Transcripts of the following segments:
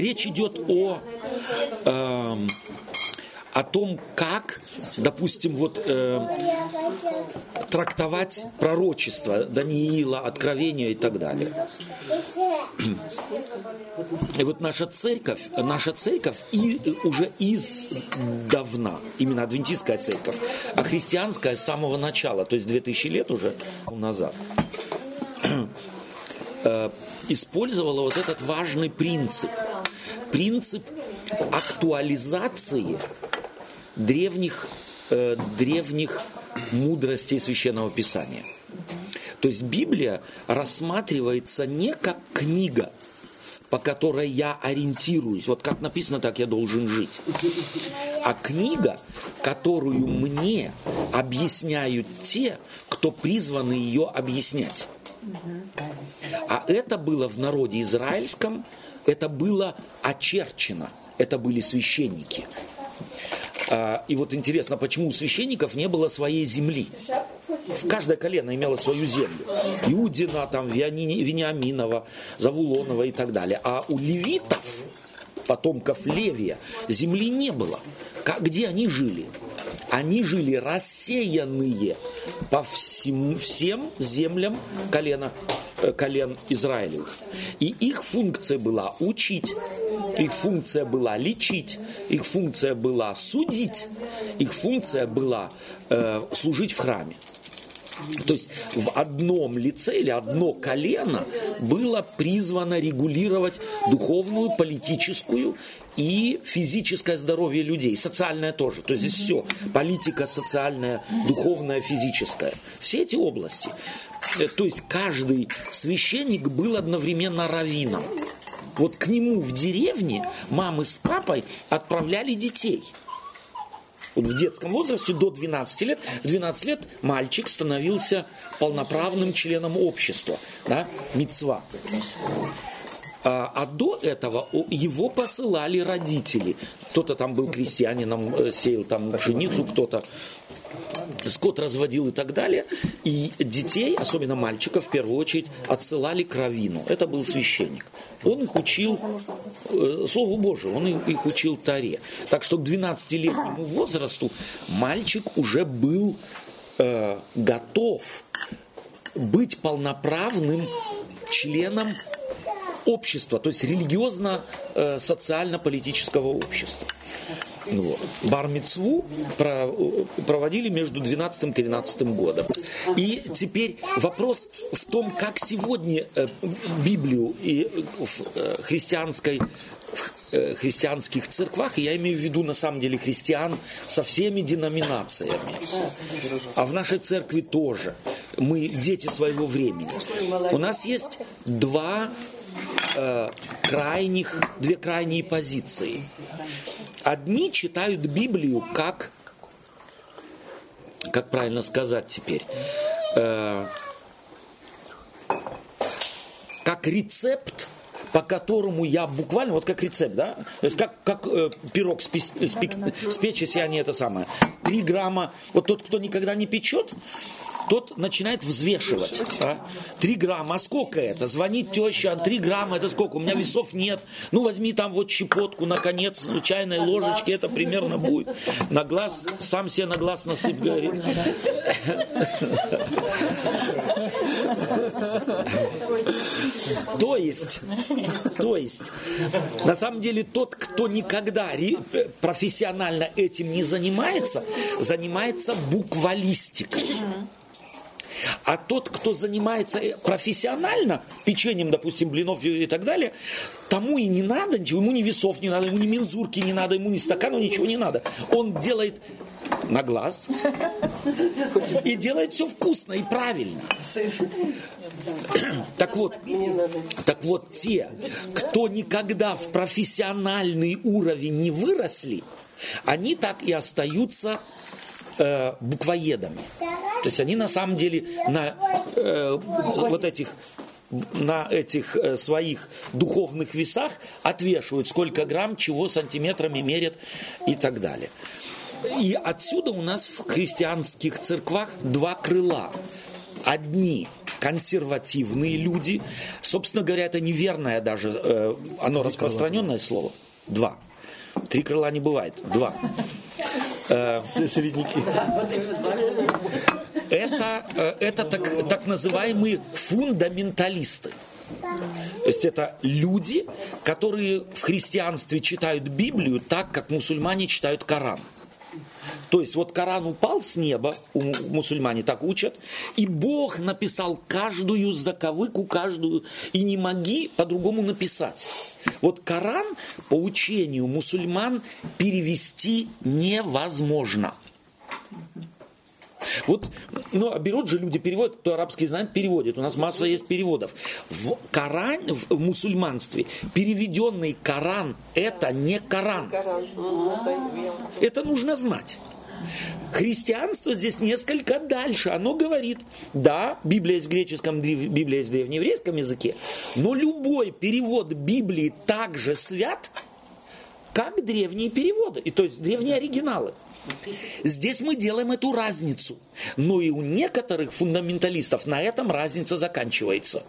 речь идет о, э, о том, как, допустим, вот э, трактовать пророчество Даниила, Откровения и так далее. И вот наша церковь, наша церковь и, уже издавна, именно адвентистская церковь, а христианская с самого начала, то есть 2000 лет уже назад, э, использовала вот этот важный принцип. Принцип актуализации древних, э, древних мудростей Священного Писания. То есть Библия рассматривается не как книга, по которой я ориентируюсь, вот как написано, так я должен жить, а книга, которую мне объясняют те, кто призваны ее объяснять. А это было в народе израильском, это было очерчено, это были священники. А, и вот интересно, почему у священников не было своей земли? В каждое колено имело свою землю. Иудина, там, Вениаминова, Завулонова и так далее. А у левитов, потомков Левия, земли не было. Где они жили? Они жили рассеянные по всем, всем землям колена, э, колен Израилевых. И их функция была учить, их функция была лечить, их функция была судить, их функция была э, служить в храме. То есть в одном лице или одно колено было призвано регулировать духовную, политическую и физическое здоровье людей, социальное тоже. То есть здесь все, политика, социальная, духовная, физическая. Все эти области. Э, то есть каждый священник был одновременно раввином. Вот к нему в деревне мамы с папой отправляли детей – вот в детском возрасте до 12 лет, в 12 лет мальчик становился полноправным членом общества, да, мецва. А, а до этого его посылали родители. Кто-то там был крестьянином, э, сеял там пшеницу, кто-то скот разводил и так далее. И детей, особенно мальчиков, в первую очередь, отсылали к равину. Это был священник. Он их учил э, Слову Божию, он их учил Таре. Так что к 12-летнему возрасту мальчик уже был э, готов быть полноправным членом общества, то есть религиозно-социально-политического э, общества. Вот. Бармицву проводили между 12 и 13 годом. И теперь вопрос в том, как сегодня э, Библию и в э, христианской э, христианских церквах, и я имею в виду на самом деле христиан со всеми деноминациями, а в нашей церкви тоже. Мы дети своего времени. У нас есть два э, крайних, две крайние позиции. Одни читают Библию как, как правильно сказать теперь, э, как рецепт по которому я буквально, вот как рецепт, да, то есть как, как э, пирог спи, спи, спечь, если они это самое, три грамма, вот тот, кто никогда не печет, тот начинает взвешивать. А? 3 грамма, а сколько это? Звонит теща, 3 грамма, это сколько? У меня весов нет. Ну, возьми там вот щепотку, наконец, чайной ложечки, это примерно будет. На глаз, сам себе на глаз насыпь, говорит. То есть, то есть, на самом деле тот, кто никогда профессионально этим не занимается, занимается буквалистикой. А тот, кто занимается э, профессионально, печеньем, допустим, блинов и так далее, тому и не надо ничего, ему ни весов не надо, ему ни мензурки не надо, ему ни стаканов ничего не надо. Он делает на глаз и делает все вкусно и правильно. Так вот, так вот те, кто никогда в профессиональный уровень не выросли, они так и остаются э, буквоедами. То есть они на самом деле на э, вот этих на этих э, своих духовных весах отвешивают, сколько грамм, чего сантиметрами мерят и так далее. И отсюда у нас в христианских церквах два крыла. Одни консервативные люди. Собственно говоря, это неверное даже, э, оно распространенное слово. Два. Три крыла не бывает. Два. Э, Середняки. Это, э, это так, так называемые фундаменталисты. То есть это люди, которые в христианстве читают Библию так, как мусульмане читают Коран. То есть вот Коран упал с неба, у мусульмане так учат, и Бог написал каждую заковыку, каждую, и не моги по-другому написать. Вот Коран по учению мусульман перевести невозможно. Вот, ну, а берут же люди, переводят, кто арабский знает, переводит. У нас масса есть переводов. В Коран, в мусульманстве, переведенный Коран, это не Коран. Это нужно знать. Христианство здесь несколько дальше. Оно говорит, да, Библия есть в греческом, Библия есть в древнееврейском языке, но любой перевод Библии также свят, как древние переводы, и то есть древние оригиналы. Здесь мы делаем эту разницу. Но и у некоторых фундаменталистов на этом разница заканчивается.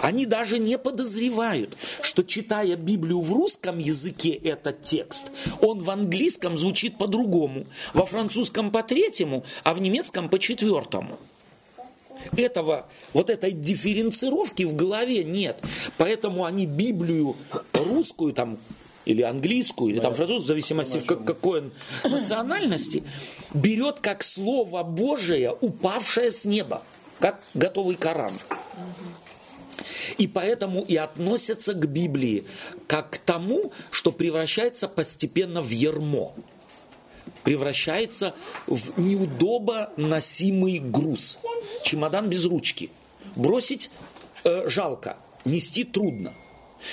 Они даже не подозревают, что читая Библию в русском языке этот текст, он в английском звучит по-другому, во французском по третьему, а в немецком по четвертому. Этого, вот этой дифференцировки в голове нет. Поэтому они Библию русскую, там, или английскую, или там французскую, в зависимости в какой он национальности, берет как Слово Божие, упавшее с неба, как готовый Коран. И поэтому и относятся к Библии как к тому, что превращается постепенно в ермо, превращается в неудобо носимый груз, чемодан без ручки. Бросить э, жалко, нести трудно.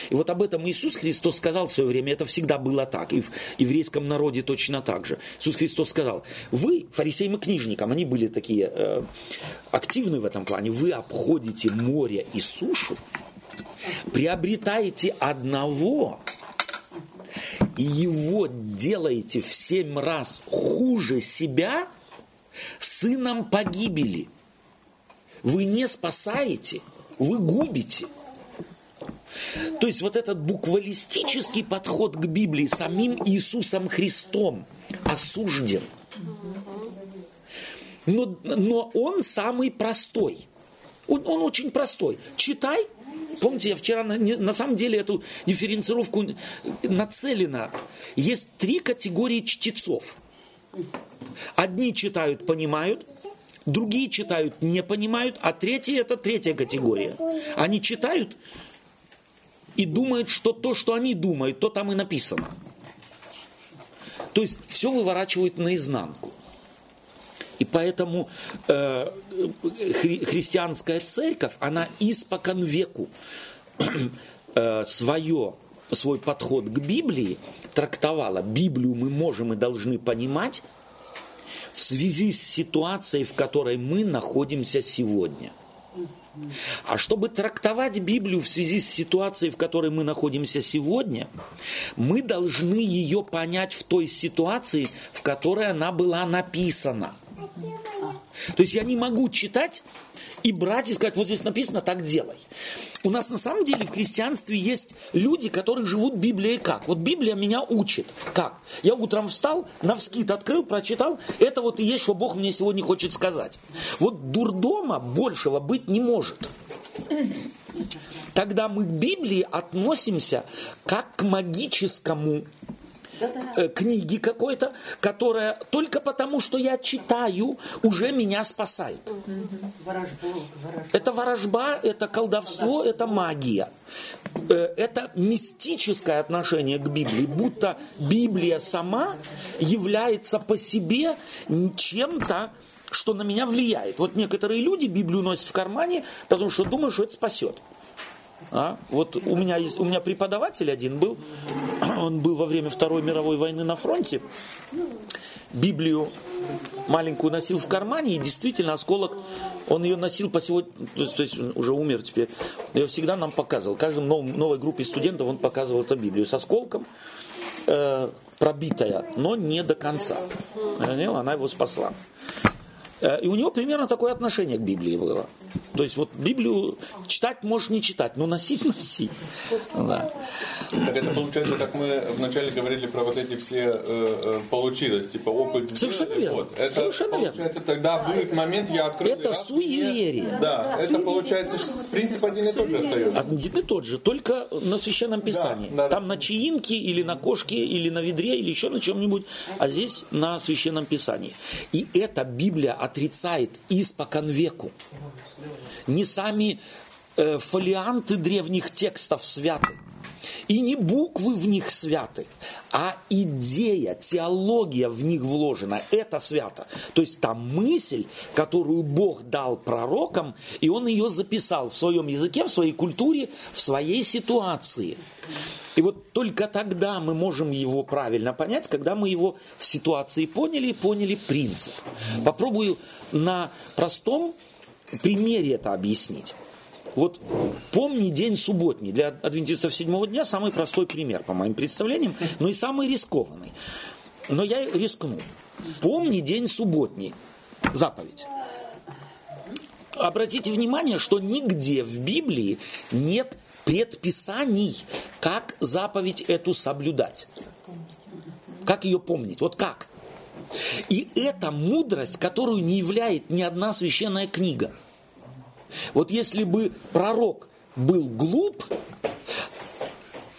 И вот об этом Иисус Христос сказал в свое время, это всегда было так, и в еврейском народе точно так же. Иисус Христос сказал, вы, фарисеям и книжникам, они были такие э, активны в этом плане, вы обходите море и сушу, приобретаете одного, и его делаете в семь раз хуже себя, сыном погибели. Вы не спасаете, вы губите – то есть вот этот буквалистический подход к Библии самим Иисусом Христом осужден. Но, но он самый простой. Он, он очень простой. Читай. Помните, я вчера на, на самом деле эту дифференцировку нацелена. Есть три категории чтецов. Одни читают, понимают, другие читают, не понимают, а третьи это третья категория. Они читают, и думают, что то, что они думают, то там и написано. То есть все выворачивают наизнанку. И поэтому э, хри, христианская церковь, она испокон веку э, свое, свой подход к Библии трактовала. Библию мы можем и должны понимать в связи с ситуацией, в которой мы находимся сегодня. А чтобы трактовать Библию в связи с ситуацией, в которой мы находимся сегодня, мы должны ее понять в той ситуации, в которой она была написана. То есть я не могу читать и брать и сказать, вот здесь написано, так делай. У нас на самом деле в христианстве есть люди, которые живут Библией как? Вот Библия меня учит. Как? Я утром встал, на вскид открыл, прочитал, это вот и есть, что Бог мне сегодня хочет сказать. Вот дурдома большего быть не может. Тогда мы к Библии относимся как к магическому э, книги какой-то, которая только потому, что я читаю, уже меня спасает. Это ворожба, это колдовство, это магия. Э, это мистическое отношение к Библии, будто Библия сама является по себе чем-то, что на меня влияет. Вот некоторые люди Библию носят в кармане, потому что думают, что это спасет. А? Вот у меня, есть, у меня преподаватель один был, он был во время Второй мировой войны на фронте, Библию маленькую носил в кармане, и действительно осколок, он ее носил по сегодня, то есть, то есть уже умер теперь, ее всегда нам показывал. Каждой новой, новой группе студентов он показывал эту Библию с осколком, э, пробитая, но не до конца. Она его спасла. Э, и у него примерно такое отношение к Библии было. То есть вот Библию читать можешь не читать, но носить носи. Да. Так это получается, как мы вначале говорили про вот эти все э, э получилось, типа опыт. Совершенно верно. Вот. Это Совершенно получается, верно. тогда будет момент, я открыл. Это суеверие. Да, это получается принцип один и тот же остается. Один и тот же, только на священном писании. Да, да, Там на чаинке или на кошке или на ведре или еще на чем-нибудь, а здесь на священном писании. И эта Библия отрицает испокон веку. Не сами э, фолианты древних текстов святы. И не буквы в них святы, а идея, теология в них вложена. Это свято. То есть та мысль, которую Бог дал пророкам, и Он ее записал в своем языке, в своей культуре, в своей ситуации. И вот только тогда мы можем его правильно понять, когда мы его в ситуации поняли и поняли принцип. Попробую на простом примере это объяснить. Вот помни день субботний. Для адвентистов седьмого дня самый простой пример, по моим представлениям, но и самый рискованный. Но я рискну. Помни день субботний. Заповедь. Обратите внимание, что нигде в Библии нет предписаний, как заповедь эту соблюдать. Как ее помнить? Вот как? И это мудрость, которую не являет ни одна священная книга – вот если бы пророк был глуп,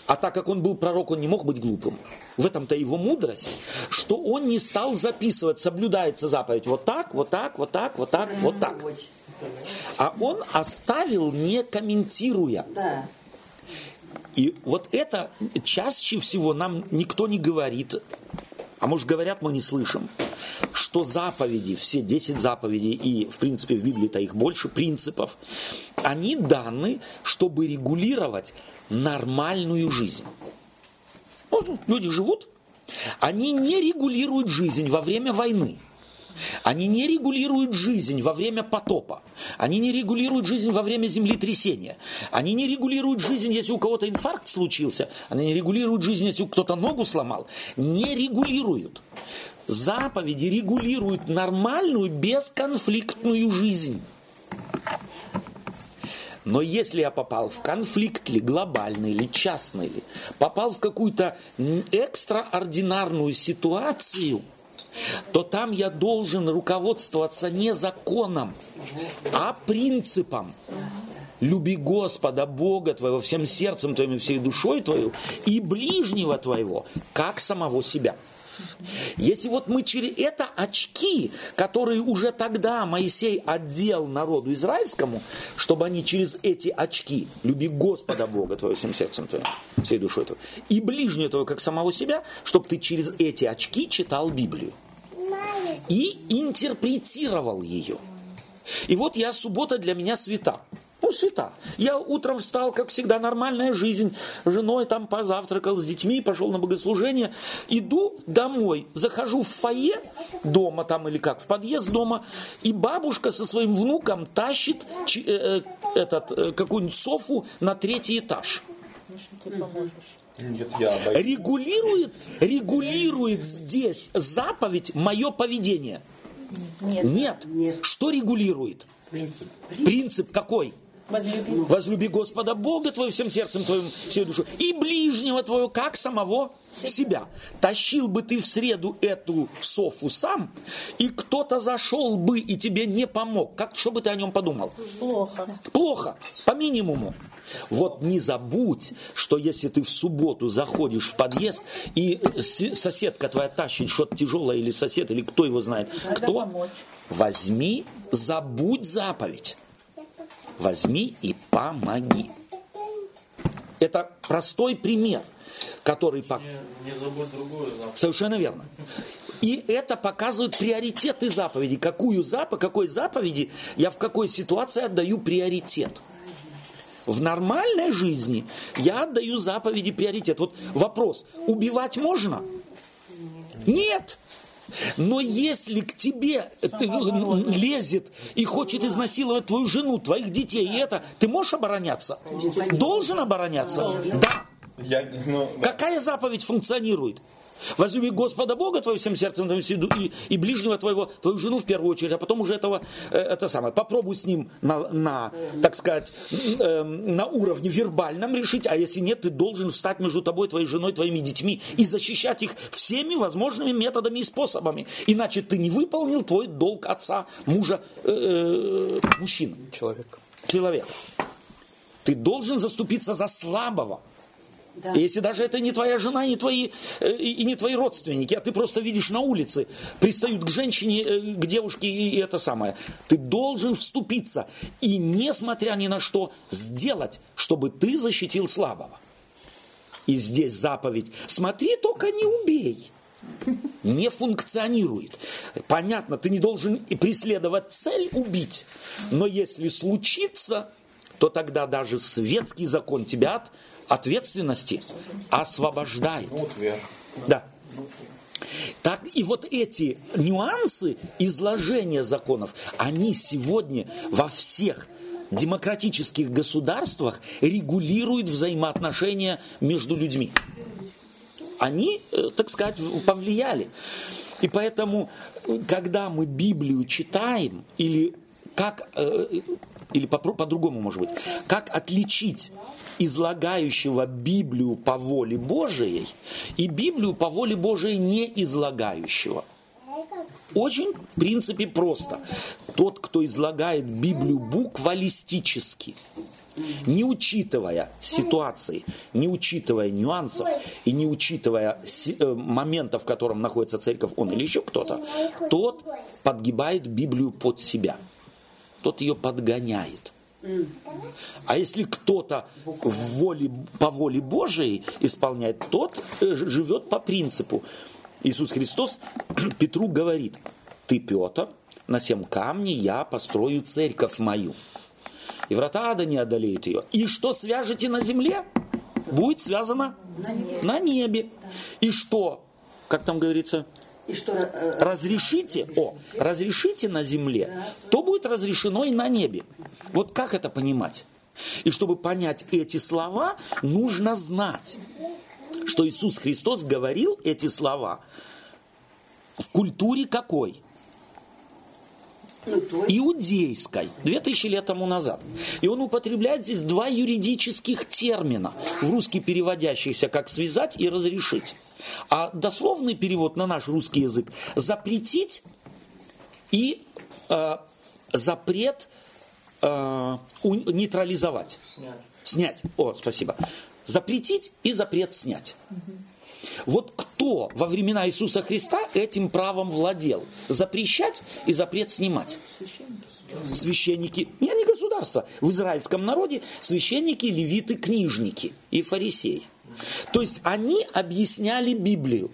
а так как он был пророк, он не мог быть глупым. В этом-то его мудрость, что он не стал записывать, соблюдается заповедь вот так, вот так, вот так, вот так, вот так. А он оставил, не комментируя. И вот это чаще всего нам никто не говорит, а может говорят, мы не слышим что заповеди, все 10 заповедей, и в принципе в Библии-то их больше принципов, они даны, чтобы регулировать нормальную жизнь. Вот люди живут, они не регулируют жизнь во время войны. Они не регулируют жизнь во время потопа. Они не регулируют жизнь во время землетрясения. Они не регулируют жизнь, если у кого-то инфаркт случился. Они не регулируют жизнь, если кто-то ногу сломал. Не регулируют заповеди регулируют нормальную бесконфликтную жизнь. Но если я попал в конфликт ли глобальный, или частный, ли, попал в какую-то экстраординарную ситуацию, то там я должен руководствоваться не законом, а принципом. Люби Господа, Бога твоего, всем сердцем твоим и всей душой твою, и ближнего твоего, как самого себя. Если вот мы через это очки, которые уже тогда Моисей отдел народу израильскому, чтобы они через эти очки, люби Господа Бога твоего всем сердцем твоим, всей душой твоей, и ближнего твоего, как самого себя, чтобы ты через эти очки читал Библию. И интерпретировал ее. И вот я, суббота для меня свята. Ну, свята. Я утром встал, как всегда, нормальная жизнь. Женой там позавтракал с детьми, пошел на богослужение. Иду домой, захожу в фойе дома там или как, в подъезд дома, и бабушка со своим внуком тащит э, э, этот, э, какую-нибудь софу на третий этаж. Нет, я регулирует, регулирует здесь заповедь мое поведение. Нет. Нет. Нет. Что регулирует? Принцип. Принцип какой? Возлюби. Возлюби Господа Бога твоего всем сердцем твоим, всей душой. И ближнего твоего, как самого себя. Тащил бы ты в среду эту софу сам, и кто-то зашел бы и тебе не помог. Как, что бы ты о нем подумал? Плохо. Плохо, по минимуму. Вот не забудь, что если ты в субботу заходишь в подъезд, и соседка твоя тащит что-то тяжелое, или сосед, или кто его знает, Надо кто, помочь. возьми, забудь заповедь возьми и помоги. Это простой пример, который... Не, не забудь другую заповедь. Совершенно верно. И это показывает приоритеты заповеди. Какую заповедь, какой заповеди я в какой ситуации отдаю приоритет. В нормальной жизни я отдаю заповеди приоритет. Вот вопрос, убивать можно? Нет. Но если к тебе ты, лезет и хочет изнасиловать твою жену, твоих детей, и это, ты можешь обороняться? Должен обороняться? Да. Я, ну, Какая заповедь функционирует? Возлюби Господа Бога твоего всем сердцем и, и ближнего твоего, твою жену в первую очередь, а потом уже этого, э, это самое, попробуй с ним на, на так сказать, э, на уровне вербальном решить, а если нет, ты должен встать между тобой, твоей женой, твоими детьми и защищать их всеми возможными методами и способами. Иначе ты не выполнил твой долг отца, мужа, э, э мужчины. Человек. Человека. Ты должен заступиться за слабого. Да. И если даже это не твоя жена, не твои, э, и не твои родственники, а ты просто видишь на улице, пристают к женщине, э, к девушке и это самое, ты должен вступиться и, несмотря ни на что, сделать, чтобы ты защитил слабого. И здесь заповедь, смотри, только не убей не функционирует. Понятно, ты не должен и преследовать цель убить, но если случится, то тогда даже светский закон тебя от ответственности освобождает. Да. Так и вот эти нюансы изложения законов, они сегодня во всех демократических государствах регулируют взаимоотношения между людьми. Они, э, так сказать, повлияли. И поэтому, когда мы Библию читаем, или как, э, или по-другому, может быть, как отличить излагающего Библию по воле Божией и Библию по воле Божией не излагающего. Очень, в принципе, просто. Тот, кто излагает Библию буквалистически, не учитывая ситуации, не учитывая нюансов и не учитывая э, момента, в котором находится церковь, он или еще кто-то, тот подгибает Библию под себя. Тот ее подгоняет. А если кто-то воле, по воле Божией исполняет, тот э, живет по принципу. Иисус Христос Петру говорит, ты, Петр, на всем камне я построю церковь мою. И врата ада не одолеют ее. И что свяжете на земле, будет связано на небе. На небе. И что, как там говорится, и что, э, разрешите, о, разрешите на земле, то будет разрешено и на небе. Вот как это понимать? И чтобы понять эти слова, нужно знать, что Иисус Христос говорил эти слова в культуре какой? Иудейской, две тысячи лет тому назад. И он употребляет здесь два юридических термина, в русский переводящихся как «связать» и «разрешить». А дословный перевод на наш русский язык – запретить и э, запрет э, нейтрализовать. Снять. Снять. О, спасибо. Запретить и запрет снять. Угу. Вот кто во времена Иисуса Христа этим правом владел? Запрещать и запрет снимать. Священники. Священники. Не, не государство. В израильском народе священники, левиты, книжники и фарисеи. То есть они объясняли Библию.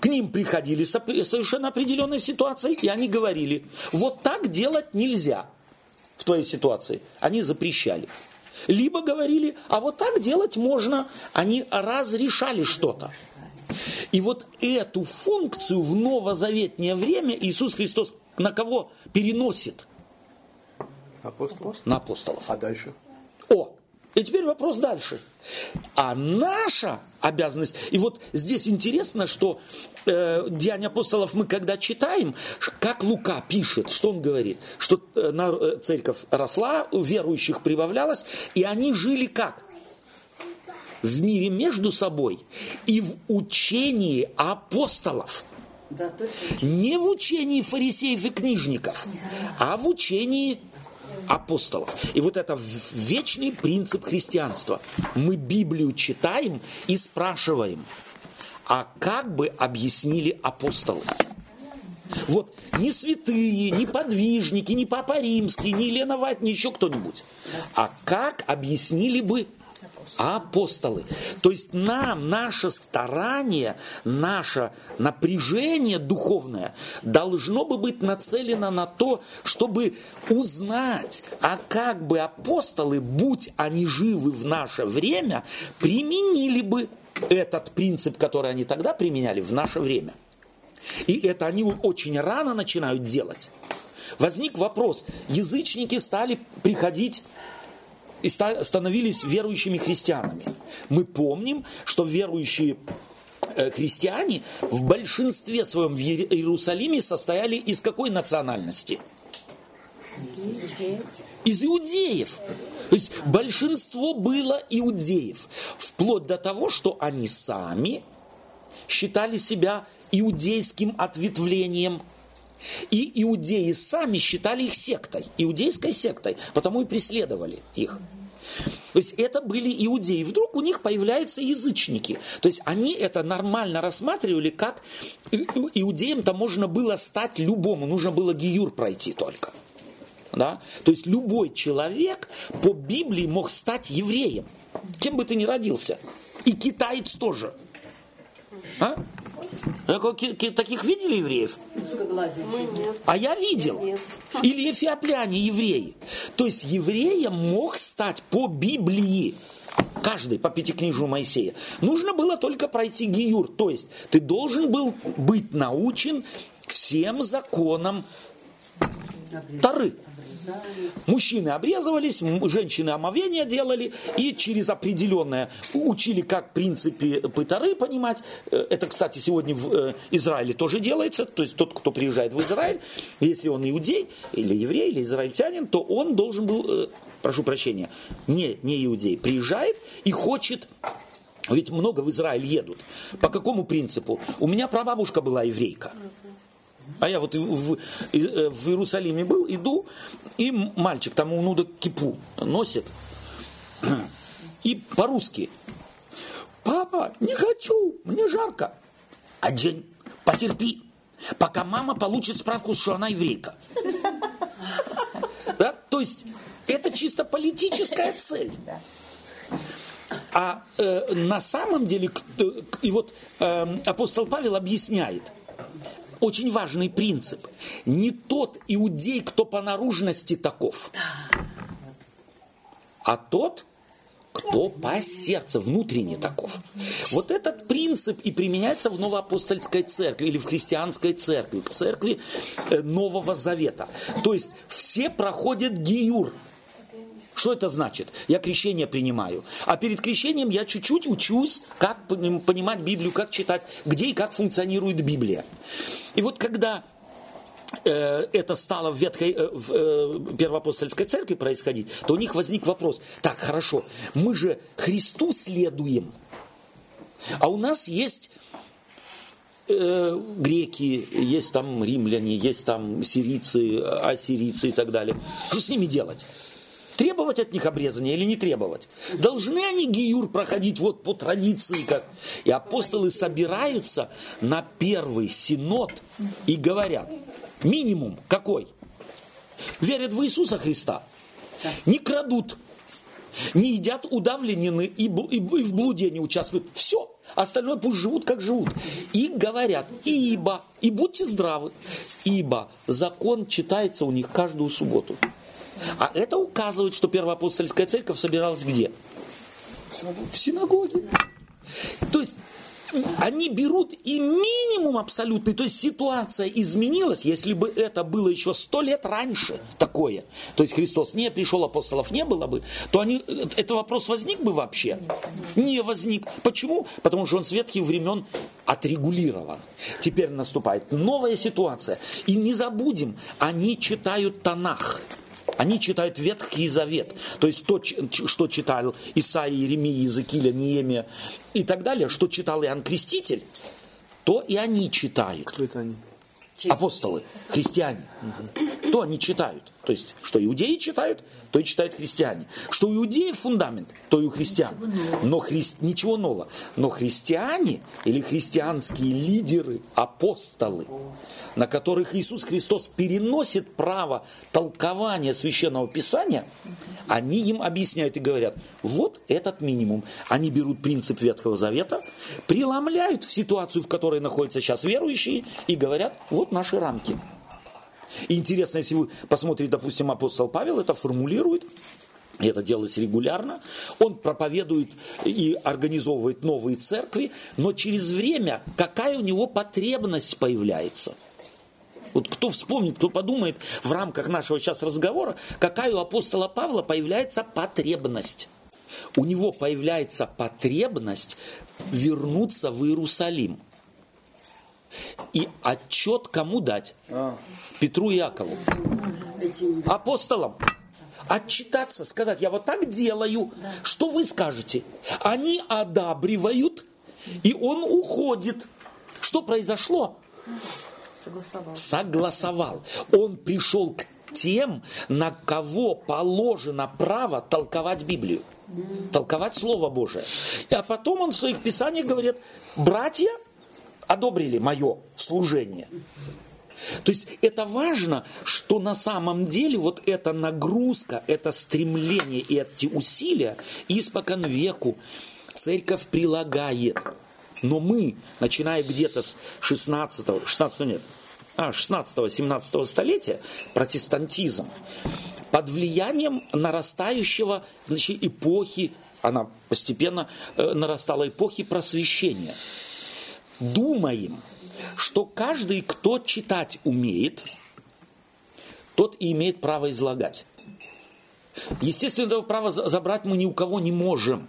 К ним приходили совершенно определенной ситуации, и они говорили, вот так делать нельзя в твоей ситуации. Они запрещали. Либо говорили, а вот так делать можно. Они разрешали что-то. И вот эту функцию в новозаветнее время Иисус Христос на кого переносит? Апостолов. На апостолов. А дальше? О, и теперь вопрос дальше. А наша обязанность, и вот здесь интересно, что э, Деяния апостолов мы когда читаем, как Лука пишет, что он говорит, что э, на, э, церковь росла, верующих прибавлялось, и они жили как? В мире между собой и в учении апостолов. Да, Не в учении фарисеев и книжников, а в учении апостолов. И вот это вечный принцип христианства. Мы Библию читаем и спрашиваем, а как бы объяснили апостолы? Вот не святые, не подвижники, не Папа Римский, не Елена Вать, не еще кто-нибудь. А как объяснили бы апостолы. То есть нам наше старание, наше напряжение духовное должно бы быть нацелено на то, чтобы узнать, а как бы апостолы, будь они живы в наше время, применили бы этот принцип, который они тогда применяли в наше время. И это они очень рано начинают делать. Возник вопрос, язычники стали приходить и становились верующими христианами. Мы помним, что верующие э, христиане в большинстве своем в Иерусалиме состояли из какой национальности? Из иудеев. То есть большинство было иудеев. Вплоть до того, что они сами считали себя иудейским ответвлением и иудеи сами считали их сектой, иудейской сектой, потому и преследовали их. То есть это были иудеи. Вдруг у них появляются язычники. То есть они это нормально рассматривали, как иудеям-то можно было стать любому, нужно было гиюр пройти только. Да? То есть любой человек по Библии мог стать евреем, кем бы ты ни родился. И китаец тоже. А? Таких видели евреев? А я видел. Или эфиопляне евреи. То есть евреем мог стать по Библии. Каждый по пятикнижию Моисея. Нужно было только пройти гиюр. То есть ты должен был быть научен всем законам Тары. Мужчины обрезывались, женщины омовения делали и через определенное учили, как в принципе пытары понимать. Э, это, кстати, сегодня в э, Израиле тоже делается. То есть тот, кто приезжает в Израиль, если он иудей или еврей, или израильтянин, то он должен был, э, прошу прощения, не, не иудей, приезжает и хочет ведь много в Израиль едут. По какому принципу? У меня прабабушка была еврейка. А я вот в, в, э, в Иерусалиме был, иду, и мальчик там у Нуда кипу носит. И по-русски. Папа, не хочу, мне жарко. Один, потерпи, пока мама получит справку, что она еврейка. Да? То есть это чисто политическая цель. А э, на самом деле, и вот э, апостол Павел объясняет – очень важный принцип. Не тот иудей, кто по наружности таков, а тот, кто по сердцу, внутренне таков. Вот этот принцип и применяется в новоапостольской церкви или в христианской церкви, в церкви э, Нового Завета. То есть все проходят гиюр, что это значит? Я крещение принимаю. А перед крещением я чуть-чуть учусь, как понимать Библию, как читать, где и как функционирует Библия. И вот когда э, это стало в, ветхой, э, в э, первоапостольской церкви происходить, то у них возник вопрос, так, хорошо, мы же Христу следуем, а у нас есть э, греки, есть там римляне, есть там сирийцы, ассирийцы и так далее. Что с ними делать? Требовать от них обрезания или не требовать? Должны они гиюр проходить вот по традиции как? И апостолы собираются на первый синод и говорят, минимум какой? Верят в Иисуса Христа, не крадут, не едят удавленины и, и, и в блуде не участвуют. Все. Остальное пусть живут, как живут. И говорят, ибо, и будьте здравы, ибо закон читается у них каждую субботу. А это указывает, что первоапостольская церковь собиралась где? В синагоге. То есть они берут и минимум абсолютный, то есть ситуация изменилась, если бы это было еще сто лет раньше такое, то есть Христос не пришел, апостолов не было бы, то они, это вопрос возник бы вообще? Не возник. Почему? Потому что он с ветхих времен отрегулирован. Теперь наступает новая ситуация. И не забудем, они читают Танах. Они читают Ветхий Завет, то есть то, что читал Исаия, Иеремия, Иезекииля, Неемия и так далее, что читал Иоанн Креститель, то и они читают. Кто это они? Апостолы, христиане. Угу. То они читают. То есть, что иудеи читают, то и читают христиане. Что у иудеев фундамент, то и у христиан. Но хри... ничего нового. Но христиане или христианские лидеры, апостолы, на которых Иисус Христос переносит право толкования священного писания, они им объясняют и говорят, вот этот минимум. Они берут принцип Ветхого Завета, преломляют в ситуацию, в которой находятся сейчас верующие, и говорят, вот наши рамки. Интересно, если вы посмотрите, допустим, апостол Павел это формулирует, и это делается регулярно. Он проповедует и организовывает новые церкви, но через время какая у него потребность появляется? Вот кто вспомнит, кто подумает в рамках нашего сейчас разговора, какая у апостола Павла появляется потребность. у него появляется потребность вернуться в Иерусалим. И отчет кому дать? Петру и Якову. Апостолам. Отчитаться, сказать, я вот так делаю. Что вы скажете? Они одабривают, и он уходит. Что произошло? Согласовал. согласовал. Он пришел к тем, на кого положено право толковать Библию. Толковать Слово Божие. А потом он в своих писаниях говорит, братья одобрили мое служение. То есть это важно, что на самом деле вот эта нагрузка, это стремление и эти усилия испокон веку церковь прилагает. Но мы, начиная где-то с 16 16 нет, а, 16-17 столетия, протестантизм, под влиянием нарастающего значит, эпохи, она постепенно э, нарастала эпохи просвещения. Думаем, что каждый, кто читать умеет, тот и имеет право излагать. Естественно, этого права за- забрать мы ни у кого не можем.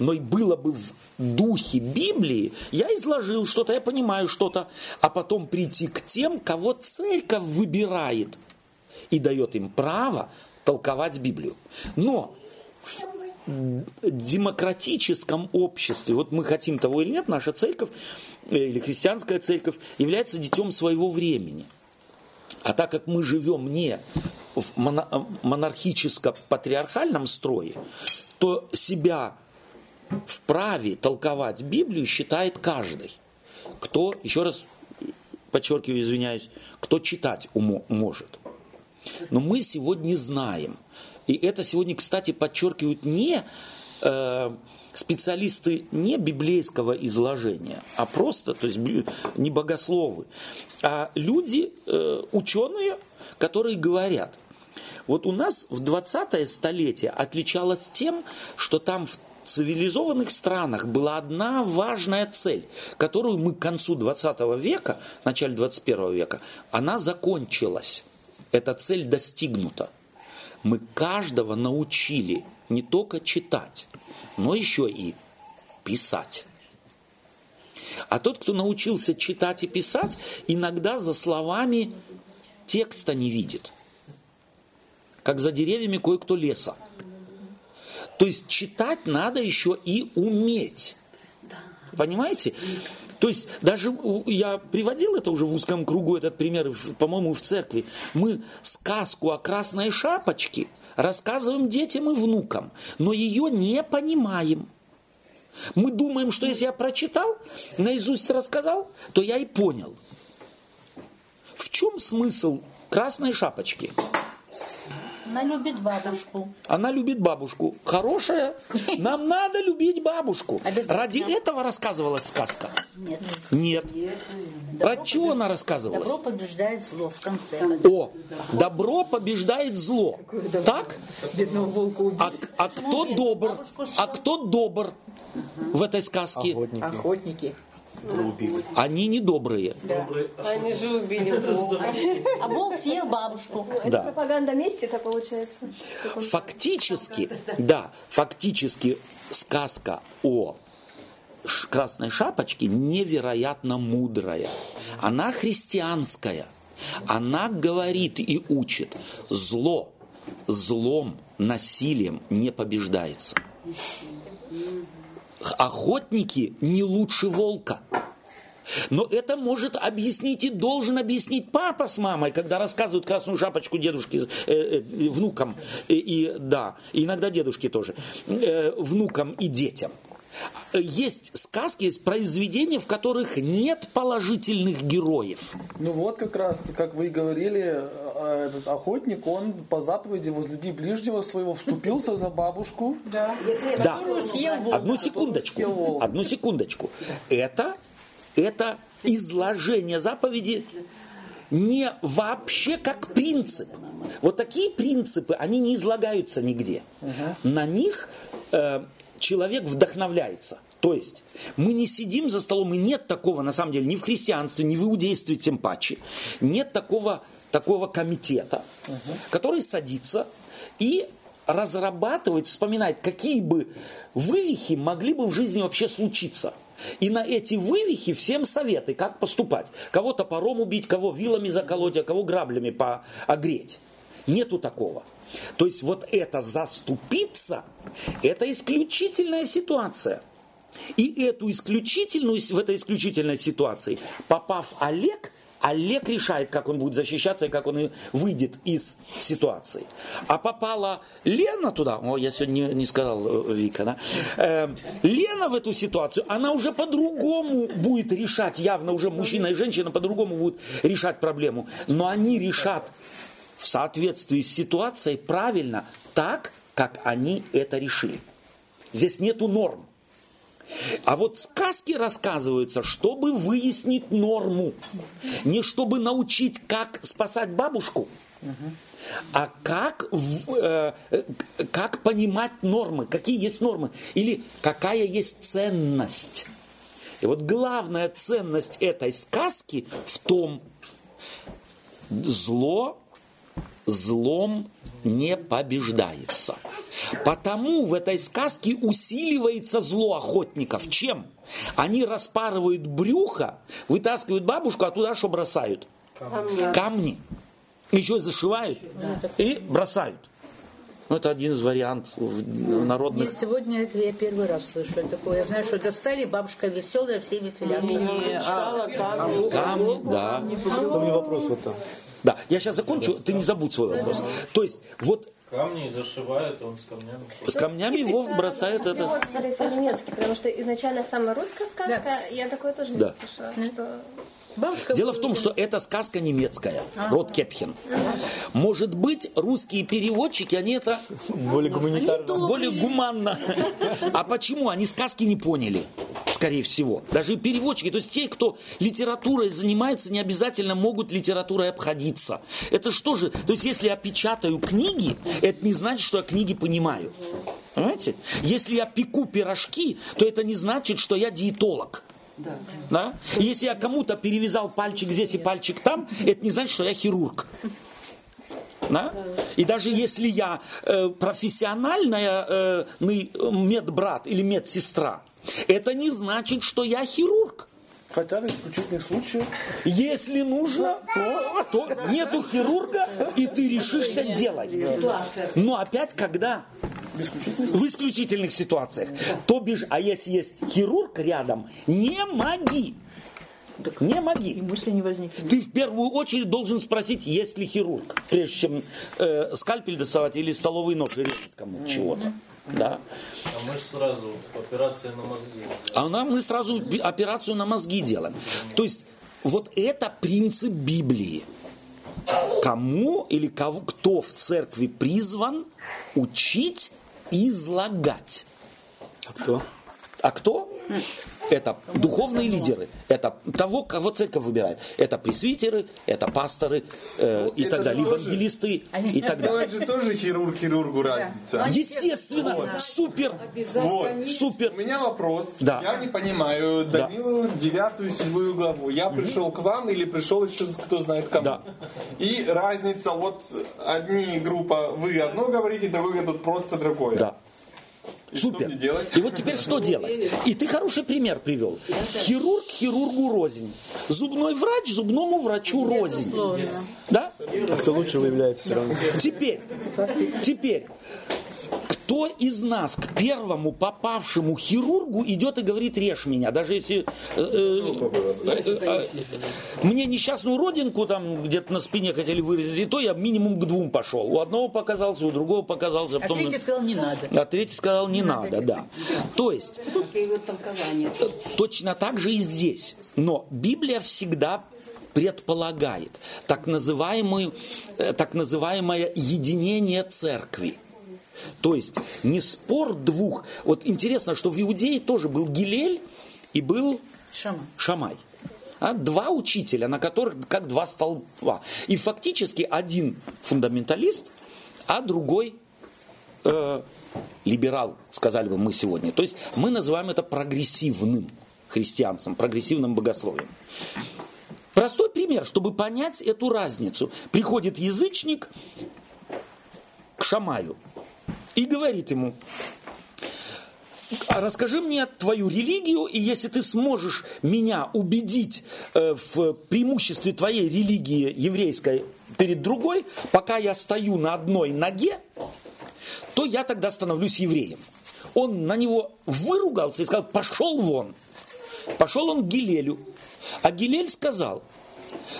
Но и было бы в духе Библии, я изложил что-то, я понимаю что-то, а потом прийти к тем, кого церковь выбирает и дает им право толковать Библию. Но в демократическом обществе, вот мы хотим того или нет, наша церковь э, или христианская церковь является детем своего времени. А так как мы живем не в монархическо-патриархальном строе, то себя вправе толковать Библию считает каждый. Кто, еще раз подчеркиваю, извиняюсь, кто читать умо- может. Но мы сегодня знаем, и это сегодня, кстати, подчеркивают не э, специалисты не библейского изложения, а просто, то есть не богословы, а люди, э, ученые, которые говорят, вот у нас в 20 столетие отличалось тем, что там в цивилизованных странах была одна важная цель, которую мы к концу 20 века, начале 21 века, она закончилась. Эта цель достигнута. Мы каждого научили не только читать, но еще и писать. А тот, кто научился читать и писать, иногда за словами текста не видит. Как за деревьями кое-кто леса. То есть читать надо еще и уметь. Понимаете? То есть даже я приводил это уже в узком кругу, этот пример, по-моему, в церкви. Мы сказку о красной шапочке рассказываем детям и внукам, но ее не понимаем. Мы думаем, что если я прочитал, наизусть рассказал, то я и понял. В чем смысл красной шапочки? Она любит бабушку. Она любит бабушку. Хорошая. Нам надо любить бабушку. Ради этого рассказывалась сказка? Нет. Нет. Добро Ради чего она рассказывалась? Добро побеждает зло в конце. О, добро побеждает зло. Так? А, а кто добр? А кто добр в этой сказке? Охотники. Убили. Они недобрые. Они же убили волка. А волк съел бабушку. Это Да. пропаганда мести-то получается. Как он- Фактически, да, фактически сказка о красной шапочке невероятно мудрая. Она христианская. Она говорит и учит, зло злом, насилием не побеждается. Охотники не лучше волка. Но это может объяснить и должен объяснить папа с мамой, когда рассказывают красную шапочку дедушке, э, э, внукам, и, и- да, иногда дедушке тоже, э, внукам и детям. Есть сказки, есть произведения, в которых нет положительных героев. Ну вот как раз, как вы и говорили, э, этот охотник, он по заповеди возлюби ближнего своего вступился за бабушку. Да. Да. Которую съел волк. Одну секундочку. Одну секундочку. Это, это изложение заповеди не вообще как принцип. Вот такие принципы, они не излагаются нигде. На них э, человек вдохновляется. То есть мы не сидим за столом, и нет такого, на самом деле, ни в христианстве, ни в иудействе тем паче. Нет такого, такого комитета, который садится и разрабатывает, вспоминает, какие бы вывихи могли бы в жизни вообще случиться. И на эти вывихи всем советы, как поступать. Кого топором убить, кого вилами заколоть, а кого граблями поогреть. Нету такого. То есть вот это заступиться, это исключительная ситуация. И эту исключительную, в этой исключительной ситуации, попав Олег, Олег решает, как он будет защищаться и как он выйдет из ситуации. А попала Лена туда, о, я сегодня не, не сказал э, Вика, да? Э, Лена в эту ситуацию, она уже по-другому будет решать, явно уже мужчина и женщина по-другому будут решать проблему. Но они решат в соответствии с ситуацией правильно, так, как они это решили. Здесь нету норм. А вот сказки рассказываются, чтобы выяснить норму. Не чтобы научить, как спасать бабушку, а как, э, как понимать нормы, какие есть нормы, или какая есть ценность. И вот главная ценность этой сказки в том, зло злом не побеждается. Потому в этой сказке усиливается зло охотников. Чем? Они распарывают брюхо, вытаскивают бабушку, а туда что бросают? Камни. Камни. Еще зашивают и бросают. Ну, это один из вариантов народных. Нет, сегодня это я первый раз слышу такое. Я знаю, что достали, бабушка веселая, все веселятся. Читала камни. Камни, да. Это мне вопрос вот там. Да, я сейчас закончу, ты не забудь свой вопрос. То есть, вот Камни зашивают, он с камнями. С камнями его бросает это. Перевод, скорее всего, немецкий, потому что изначально самая русская сказка, я такое тоже не слышала. Что... Бабушка Дело в том, что это сказка немецкая, род Кепхен. Может быть, русские переводчики, они это Более гуманитарно. более гуманно. А почему? Они сказки не поняли, скорее всего. Даже и переводчики, то есть те, кто литературой занимается, не обязательно могут литературой обходиться. Это что же? То есть если я печатаю книги, это не значит, что я книги понимаю. Понимаете? Если я пеку пирожки, то это не значит, что я диетолог. Да. И если я кому-то перевязал пальчик здесь и пальчик там, это не значит, что я хирург. Да? И даже если я э, профессиональная э, ны- медбрат или медсестра, это не значит, что я хирург. Хотя в исключительных случаях Если нужно, то, то нету хирурга, и ты решишься делать. Но опять, когда в исключительных в исключительных ситуациях. То бишь, а если есть хирург рядом, не моги. Не моги. мысли не возникнет. Ты в первую очередь должен спросить, есть ли хирург, прежде чем э, скальпель доставать или столовый нож и резать кому чего-то. Да. А мы же сразу операция на мозги. А нам мы сразу операцию на мозги делаем. То есть вот это принцип Библии. Кому или кого, кто в церкви призван учить излагать. А кто? А кто? Это духовные лидеры. Это того, кого церковь выбирает. Это пресвитеры, это пасторы э, и это так далее, же тоже- евангелисты и так Ну, далее. это же тоже хирург хирургу разница. Естественно, супер, Вот. супер. У меня вопрос. Да. Я не понимаю Да. Данилу девятую, седьмую главу. Я пришел к вам или пришел еще кто знает кому. Да. И разница, вот одни группа, вы одно говорите, другой тут просто другое. Да. И Супер. И вот теперь что делать? И ты хороший пример привел. Хирург хирургу рознь. Зубной врач зубному врачу рознь. Да? А кто лучше выявляется все равно? Теперь, теперь, кто из нас к первому попавшему хирургу идет и говорит, режь меня, даже если э, э, э, э, мне несчастную родинку там где-то на спине хотели вырезать, и то я минимум к двум пошел. У одного показался, у другого показался. А потом- третий сказал, не надо. а третий сказал, не надо, да. То есть, точно так же и здесь. Но Библия всегда предполагает так, называемую, так называемое единение церкви. То есть не спор двух. Вот интересно, что в Иудее тоже был Гилель и был Шама. Шамай. А, Два учителя, на которых как два столба. И фактически один фундаменталист, а другой э, либерал, сказали бы мы сегодня. То есть мы называем это прогрессивным христианством, прогрессивным богословием. Простой пример, чтобы понять эту разницу. Приходит язычник к Шамаю и говорит ему, «А расскажи мне твою религию, и если ты сможешь меня убедить э, в преимуществе твоей религии еврейской перед другой, пока я стою на одной ноге, то я тогда становлюсь евреем. Он на него выругался и сказал, пошел вон. Пошел он к Гилелю. А Гилель сказал,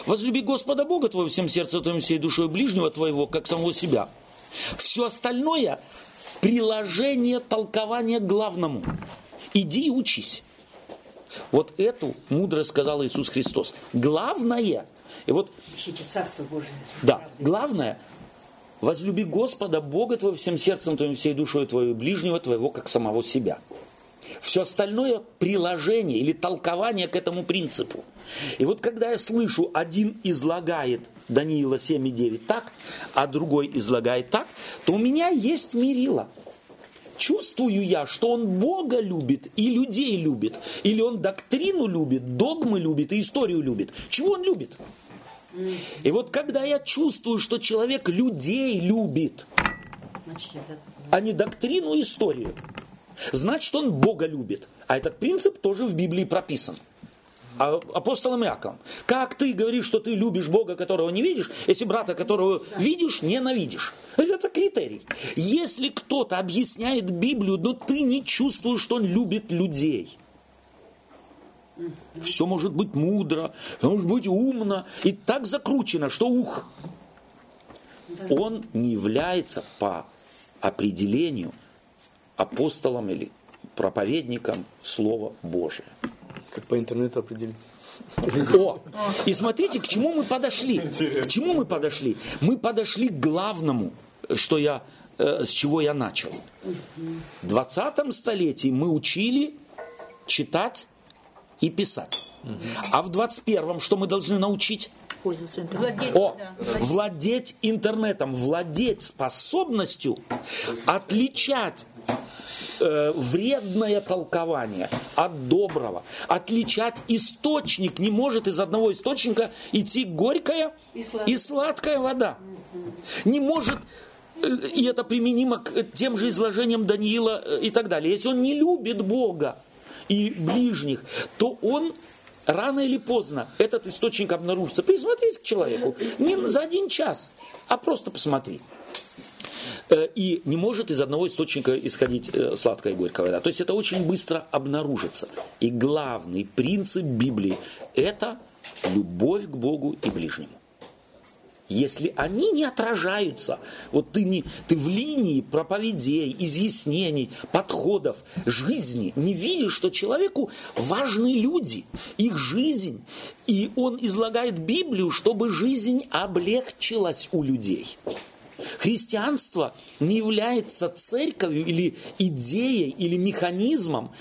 возлюби Господа Бога твоего всем сердцем твоим, всей душой ближнего твоего, как самого себя. Все остальное приложение толкования к главному. Иди и учись. Вот эту мудрость сказал Иисус Христос. Главное, и вот, Ищите Царство Божие. да, главное, возлюби Господа Бога твоего всем сердцем твоим, всей душой твоего ближнего твоего, как самого себя. Все остальное приложение или толкование к этому принципу. И вот когда я слышу, один излагает Даниила 7,9 так, а другой излагает так, то у меня есть мерило. Чувствую я, что он Бога любит и людей любит. Или он доктрину любит, догмы любит и историю любит. Чего он любит? И вот когда я чувствую, что человек людей любит, а не доктрину и историю, значит он Бога любит. А этот принцип тоже в Библии прописан. А апостолом Иаковом. Как ты говоришь, что ты любишь Бога, которого не видишь, если брата, которого видишь, ненавидишь? Это критерий. Если кто-то объясняет Библию, но ты не чувствуешь, что он любит людей. Все может быть мудро, может быть умно и так закручено, что ух. Он не является по определению апостолом или проповедником Слова Божия. Как по интернету определить? О! И смотрите, к чему мы подошли. К чему мы подошли? Мы подошли к главному, что я, э, с чего я начал. В 20 столетии мы учили читать и писать. А в 21-м что мы должны научить? Пользоваться интернетом. Владеть, О, да. владеть интернетом, владеть способностью отличать э, вредное толкование от доброго, отличать источник. Не может из одного источника идти горькая И и сладкая. сладкая, вода. Не может э, и это применимо к тем же изложениям Даниила э, и так далее. Если он не любит Бога и ближних, то он рано или поздно этот источник обнаружится. Присмотрись к человеку. Не за один час, а просто посмотри. Э, И не может из одного источника исходить э, сладкая и горькая вода. То есть это очень быстро обнаружится. И главный принцип Библии – это любовь к Богу и ближнему. Если они не отражаются, вот ты, не, ты в линии проповедей, изъяснений, подходов, жизни не видишь, что человеку важны люди, их жизнь, и он излагает Библию, чтобы жизнь облегчилась у людей. Христианство не является церковью или идеей или механизмом,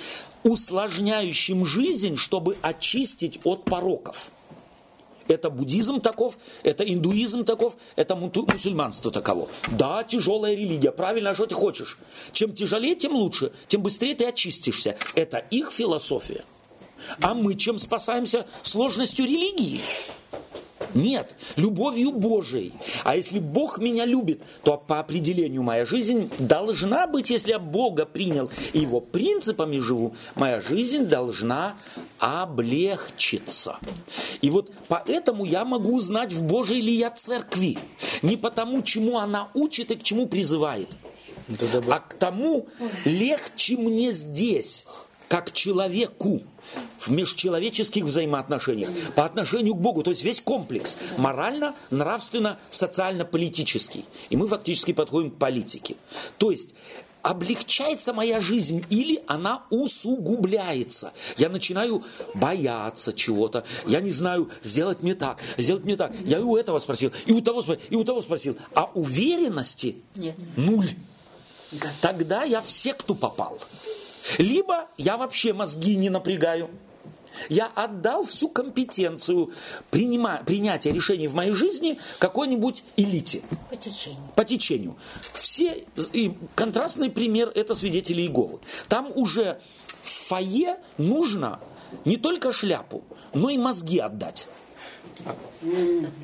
усложняющим жизнь, чтобы очистить от пороков. Это буддизм таков, это индуизм таков, это мусульманство таково. Да, тяжелая религия, правильно, а что ты хочешь? Чем тяжелее, тем лучше, тем быстрее ты очистишься. Это их философия. А мы чем спасаемся? Сложностью религии. Нет, любовью Божией. А если Бог меня любит, то по определению моя жизнь должна быть, если я Бога принял и его принципами живу, моя жизнь должна облегчиться. И вот поэтому я могу узнать, в Божьей ли я церкви. Не потому, чему она учит и к чему призывает, бы- а к тому, легче мне здесь, как человеку, в межчеловеческих взаимоотношениях, по отношению к Богу, то есть весь комплекс, морально, нравственно, социально-политический. И мы фактически подходим к политике. То есть облегчается моя жизнь или она усугубляется. Я начинаю бояться чего-то. Я не знаю, сделать мне так, сделать мне так. Я и у этого спросил, и у того спросил, и у того спросил. А уверенности Нет. нуль. Тогда я в секту попал. Либо я вообще мозги не напрягаю. Я отдал всю компетенцию принима- принятия решений в моей жизни какой-нибудь элите По течению. по течению. Все, и контрастный пример это свидетели Иеговы. Там уже в фойе нужно не только шляпу, но и мозги отдать.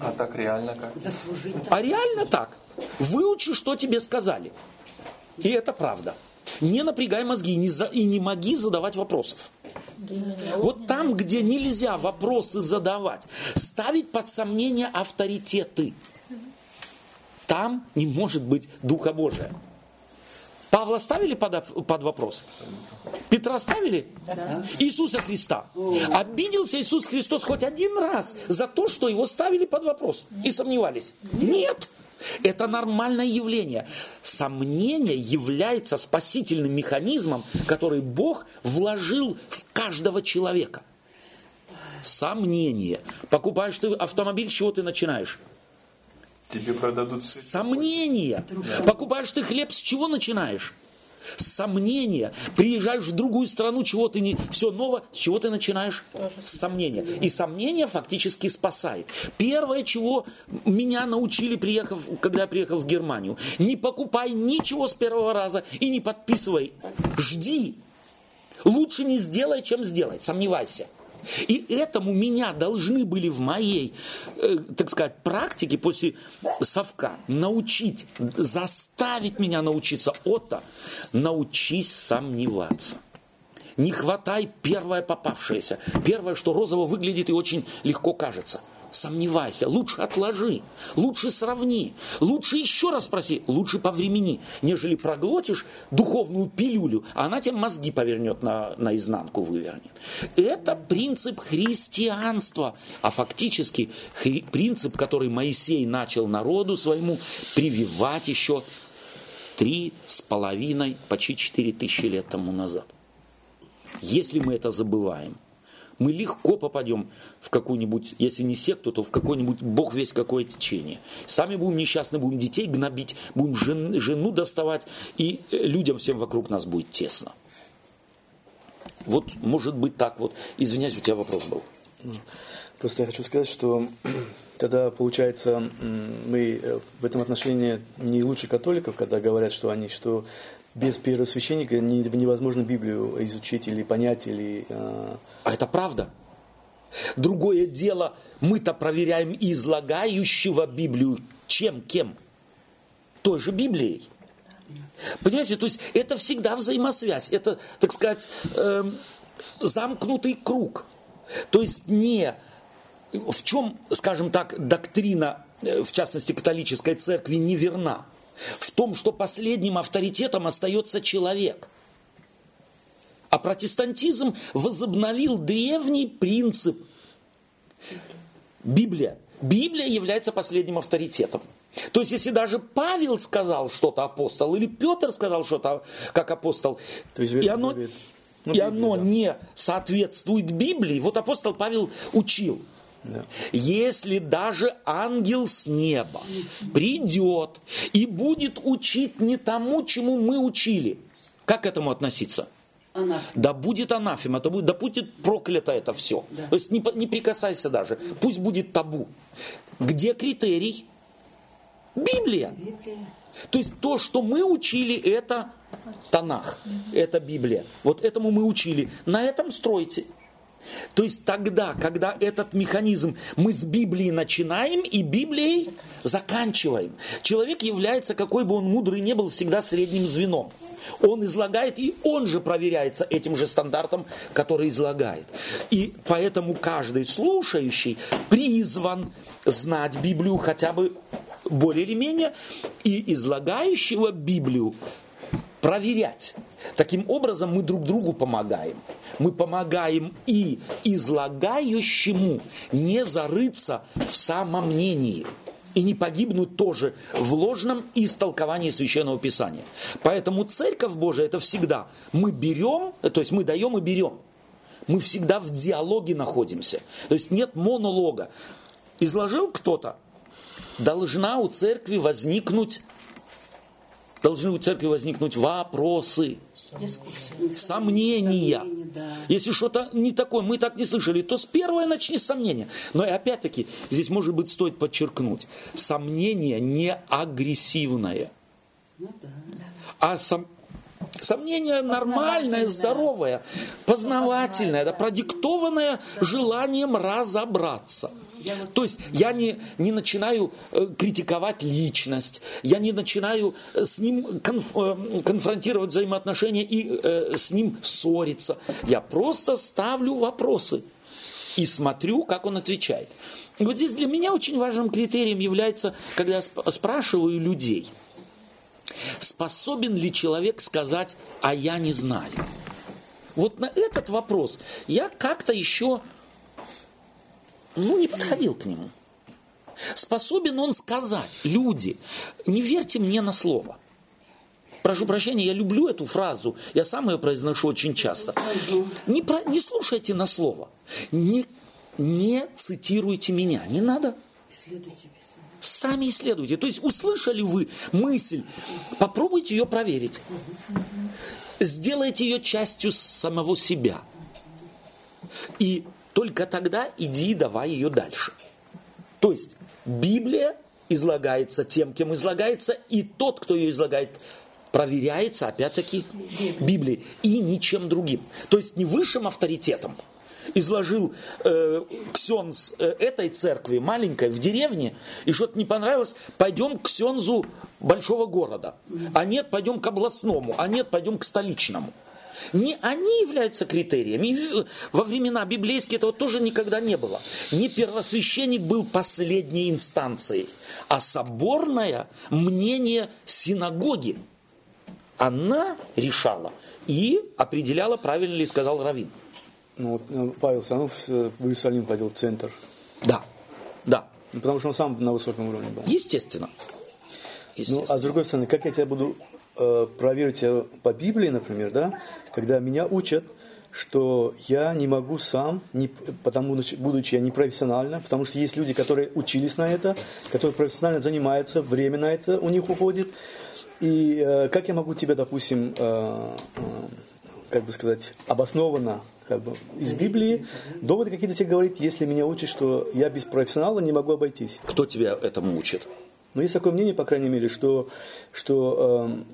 А так реально как? Заслужить. А реально так. Выучи, что тебе сказали. И это правда. Не напрягай мозги и не, за- и не моги задавать вопросов. Вот там, где нельзя вопросы задавать, ставить под сомнение авторитеты, там не может быть Духа Божия. Павла ставили под, под вопрос? Петра ставили? Иисуса Христа. Обиделся Иисус Христос хоть один раз за то, что его ставили под вопрос и сомневались? Нет. Это нормальное явление. Сомнение является спасительным механизмом, который Бог вложил в каждого человека. Сомнение. Покупаешь ты автомобиль, с чего ты начинаешь? Тебе продадут все. Сомнения. Покупаешь ты хлеб, с чего начинаешь? Сомнения. Приезжаешь в другую страну, чего ты не... Все ново, с чего ты начинаешь? С сомнения. И сомнение фактически спасает. Первое, чего меня научили, приехав, когда я приехал в Германию. Не покупай ничего с первого раза и не подписывай. Жди. Лучше не сделай, чем сделай. Сомневайся. И этому меня должны были в моей, э, так сказать, практике после совка научить, заставить меня научиться. Отто, научись сомневаться. Не хватай первое попавшееся. Первое, что розово выглядит и очень легко кажется – сомневайся, лучше отложи, лучше сравни, лучше еще раз спроси, лучше по времени, нежели проглотишь духовную пилюлю, а она тебе мозги повернет на, наизнанку, вывернет. Это принцип христианства, а фактически хри, принцип, который Моисей начал народу своему прививать еще три с половиной, почти четыре тысячи лет тому назад. Если мы это забываем, мы легко попадем в какую-нибудь, если не секту, то в какой-нибудь бог весь какое течение. Сами будем несчастны, будем детей гнобить, будем жен, жену доставать, и э, людям всем вокруг нас будет тесно. Вот может быть так вот. Извиняюсь, у тебя вопрос был. Просто я хочу сказать, что тогда, получается, мы э, в этом отношении не лучше католиков, когда говорят, что они, что без первосвященника невозможно Библию изучить или понять, или... А это правда. Другое дело, мы-то проверяем излагающего Библию чем, кем? Той же Библией. Понимаете, то есть это всегда взаимосвязь, это, так сказать, э, замкнутый круг. То есть не в чем, скажем так, доктрина, э, в частности, католической церкви неверна в том, что последним авторитетом остается человек. А протестантизм возобновил древний принцип. Библия. Библия является последним авторитетом. То есть, если даже Павел сказал что-то апостол, или Петр сказал что-то как апостол, и оно, ну, и Библия, оно да. не соответствует Библии, вот апостол Павел учил – да. Если даже ангел с неба придет и будет учить не тому, чему мы учили, как к этому относиться? Анафема. Да будет анафема, да будет, да будет проклято это все. Да. То есть не, не прикасайся даже. Пусть будет табу. Где критерий? Библия. Библия. То есть то, что мы учили, это Танах, это Библия. Вот этому мы учили. На этом стройте. То есть тогда, когда этот механизм мы с Библии начинаем и Библией заканчиваем. Человек является, какой бы он мудрый не был, всегда средним звеном. Он излагает, и он же проверяется этим же стандартом, который излагает. И поэтому каждый слушающий призван знать Библию хотя бы более или менее, и излагающего Библию проверять. Таким образом мы друг другу помогаем. Мы помогаем и излагающему не зарыться в самомнении и не погибнуть тоже в ложном истолковании Священного Писания. Поэтому Церковь Божия это всегда мы берем, то есть мы даем и берем. Мы всегда в диалоге находимся. То есть нет монолога. Изложил кто-то, должна у церкви возникнуть должны у церкви возникнуть вопросы, Дискуссия. сомнения. сомнения да. Если что-то не такое, мы так не слышали, то с первого начни с сомнения. Но и опять-таки, здесь, может быть, стоит подчеркнуть, сомнение не агрессивное. Ну, да. А сом... Сомнение нормальное, здоровое, познавательное, да, продиктованное желанием разобраться. То есть я не, не начинаю э, критиковать личность, я не начинаю э, с ним конф- э, конфронтировать взаимоотношения и э, с ним ссориться. Я просто ставлю вопросы и смотрю, как он отвечает. И вот здесь для меня очень важным критерием является, когда я сп- спрашиваю людей, способен ли человек сказать, а я не знаю. Вот на этот вопрос я как-то еще ну, не подходил к нему. Способен он сказать, люди, не верьте мне на слово. Прошу прощения, я люблю эту фразу, я сам ее произношу очень часто. Не, про, не слушайте на слово, не, не цитируйте меня, не надо. Сами исследуйте. То есть услышали вы мысль, попробуйте ее проверить. Сделайте ее частью самого себя. И только тогда иди давай ее дальше. То есть Библия излагается тем, кем излагается, и тот, кто ее излагает, проверяется, опять-таки, Библией и ничем другим. То есть не высшим авторитетом. Изложил э, ксенз э, этой церкви, маленькой, в деревне, и что-то не понравилось, пойдем к ксензу большого города. А нет, пойдем к областному, а нет, пойдем к столичному. Не они являются критерием. И в- во времена библейские этого тоже никогда не было. Не первосвященник был последней инстанцией, а соборное мнение синагоги. Она решала и определяла, правильно ли сказал Равин. Ну, вот, э, Павел все равно в, Иерусалим ходил в центр. Да, да, Ну, Потому что он сам на высоком уровне был. естественно. Ну, Естественно. а с другой стороны, как я тебя буду э, проверить э, по Библии, например, да, когда меня учат, что я не могу сам, не, потому, будучи я не профессионально, потому что есть люди, которые учились на это, которые профессионально занимаются, время на это у них уходит. И э, как я могу тебе, допустим, э, э, как бы сказать, обоснованно как бы, из Библии доводы какие-то тебе говорить, если меня учат, что я без профессионала не могу обойтись. Кто тебя этому учит? Но есть такое мнение, по крайней мере, что, что, эм,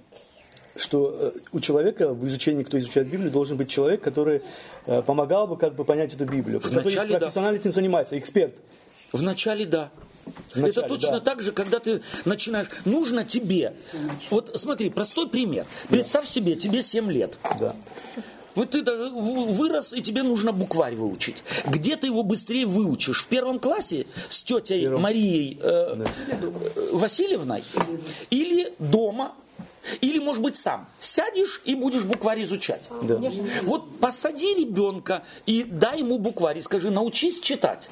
что э, у человека в изучении, кто изучает Библию, должен быть человек, который э, помогал бы как бы понять эту Библию. Который Вначале да. профессионально этим занимается, эксперт. Вначале да. Вначале, Это точно да. так же, когда ты начинаешь. Нужно тебе. Вот смотри, простой пример. Представь себе, тебе 7 лет. Да. Вот ты да, вырос, и тебе нужно букварь выучить. Где ты его быстрее выучишь? В первом классе с тетей Марией э, э, Васильевной? Или дома? Или, может быть, сам сядешь и будешь букварь изучать. Да. Вот посади ребенка и дай ему букварь и скажи, научись читать.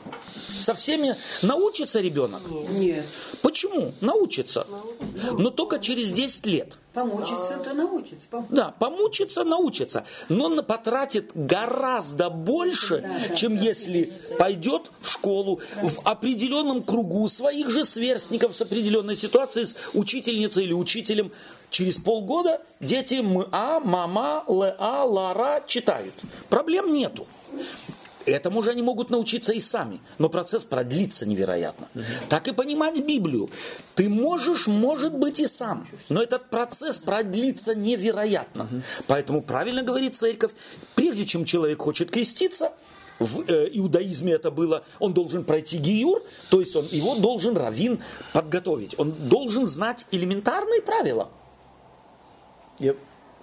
Со всеми научится ребенок? Нет. Почему? Научится. Но только через 10 лет. Помучиться, то научится. Пом- Да, помучится, научится, но он потратит гораздо больше, чем если пойдет в школу в определенном кругу своих же сверстников с определенной ситуацией, с учительницей или учителем. Через полгода дети м, а, мама, ла, лара читают. Проблем нету. Этому же они могут научиться и сами, но процесс продлится невероятно. Так и понимать Библию. Ты можешь, может быть, и сам, но этот процесс продлится невероятно. Поэтому правильно говорит церковь, прежде чем человек хочет креститься, в э, иудаизме это было, он должен пройти гиюр, то есть он, его должен раввин подготовить. Он должен знать элементарные правила. Yep.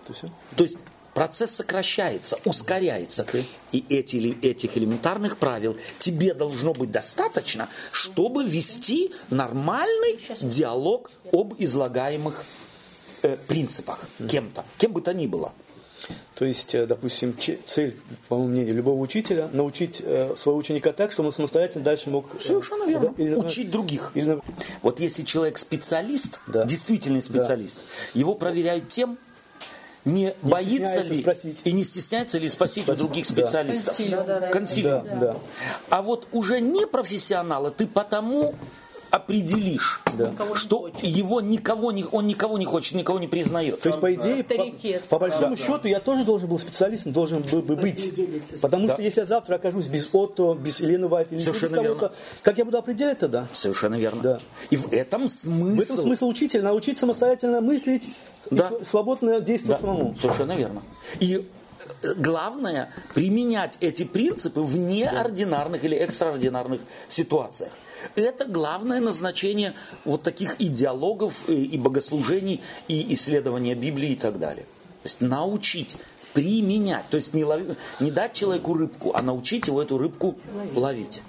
Это все? То есть процесс сокращается, ускоряется. И эти, этих элементарных правил тебе должно быть достаточно, чтобы вести нормальный диалог об излагаемых э, принципах кем-то, кем бы то ни было. То есть, э, допустим, цель, по моему мнению, любого учителя научить э, своего ученика так, чтобы он самостоятельно дальше мог... э, Совершенно верно. да, или, Учить других. или, Вот если человек специалист, Да. действительный специалист, его проверяют тем, не, боится стесняется ли спросить. и не стесняется ли спросить у Спросить, других да. специалистов. Консилиум. Консилиум. да, да. А вот уже не профессионала ты потому определишь, Да. что его никого не, он никого не хочет, никого не признает. То есть, по идее, по, Авторитет. по большому счету, я тоже должен был специалистом, должен был бы быть. Потому что если я завтра окажусь без Отто, без Елены Вайт или без кого-то, как я буду определять тогда? Совершенно верно. Да. И в этом смысл. В этом смысл учителя, научить самостоятельно мыслить Да. и св- свободно действовать Да, самому. Совершенно верно. И э, главное применять эти принципы в неординарных или экстраординарных ситуациях. Это главное назначение вот таких идеологов э, и богослужений, и исследования Библии и так далее. То есть научить применять, то есть не, лови- не дать человеку рыбку, а научить его эту рыбку ловить.